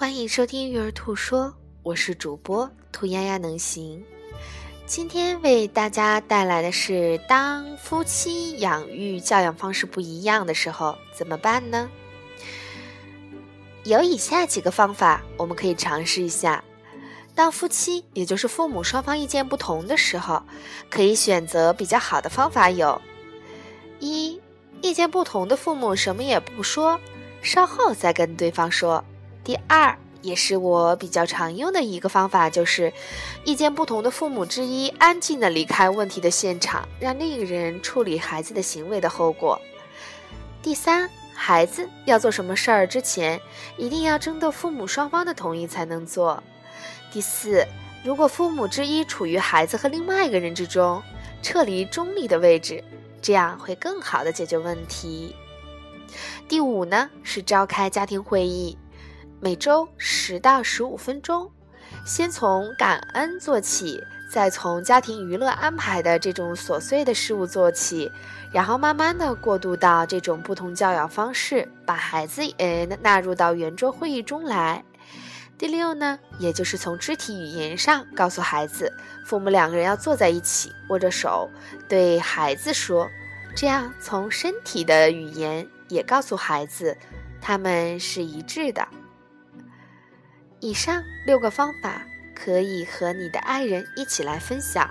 欢迎收听育儿兔说，我是主播兔丫丫能行。今天为大家带来的是，当夫妻养育教养方式不一样的时候怎么办呢？有以下几个方法，我们可以尝试一下。当夫妻，也就是父母双方意见不同的时候，可以选择比较好的方法有：一、意见不同的父母什么也不说，稍后再跟对方说。第二，也是我比较常用的一个方法，就是意见不同的父母之一安静的离开问题的现场，让另一个人处理孩子的行为的后果。第三，孩子要做什么事儿之前，一定要征得父母双方的同意才能做。第四，如果父母之一处于孩子和另外一个人之中，撤离中立的位置，这样会更好的解决问题。第五呢，是召开家庭会议，每周十到十五分钟，先从感恩做起，再从家庭娱乐安排的这种琐碎的事物做起，然后慢慢的过渡到这种不同教养方式，把孩子也纳入到圆桌会议中来。第六呢，也就是从肢体语言上告诉孩子，父母两个人要坐在一起，握着手，对孩子说，这样从身体的语言也告诉孩子，他们是一致的。以上六个方法可以和你的爱人一起来分享。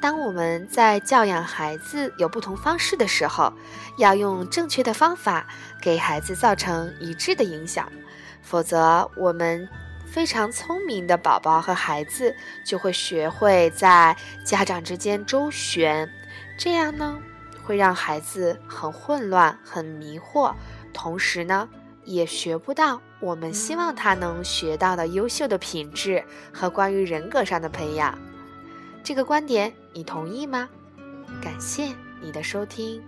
当我们在教养孩子有不同方式的时候，要用正确的方法给孩子造成一致的影响，否则我们。非常聪明的宝宝和孩子就会学会在家长之间周旋，这样呢会让孩子很混乱、很迷惑，同时呢也学不到我们希望他能学到的优秀的品质和关于人格上的培养。这个观点你同意吗？感谢你的收听。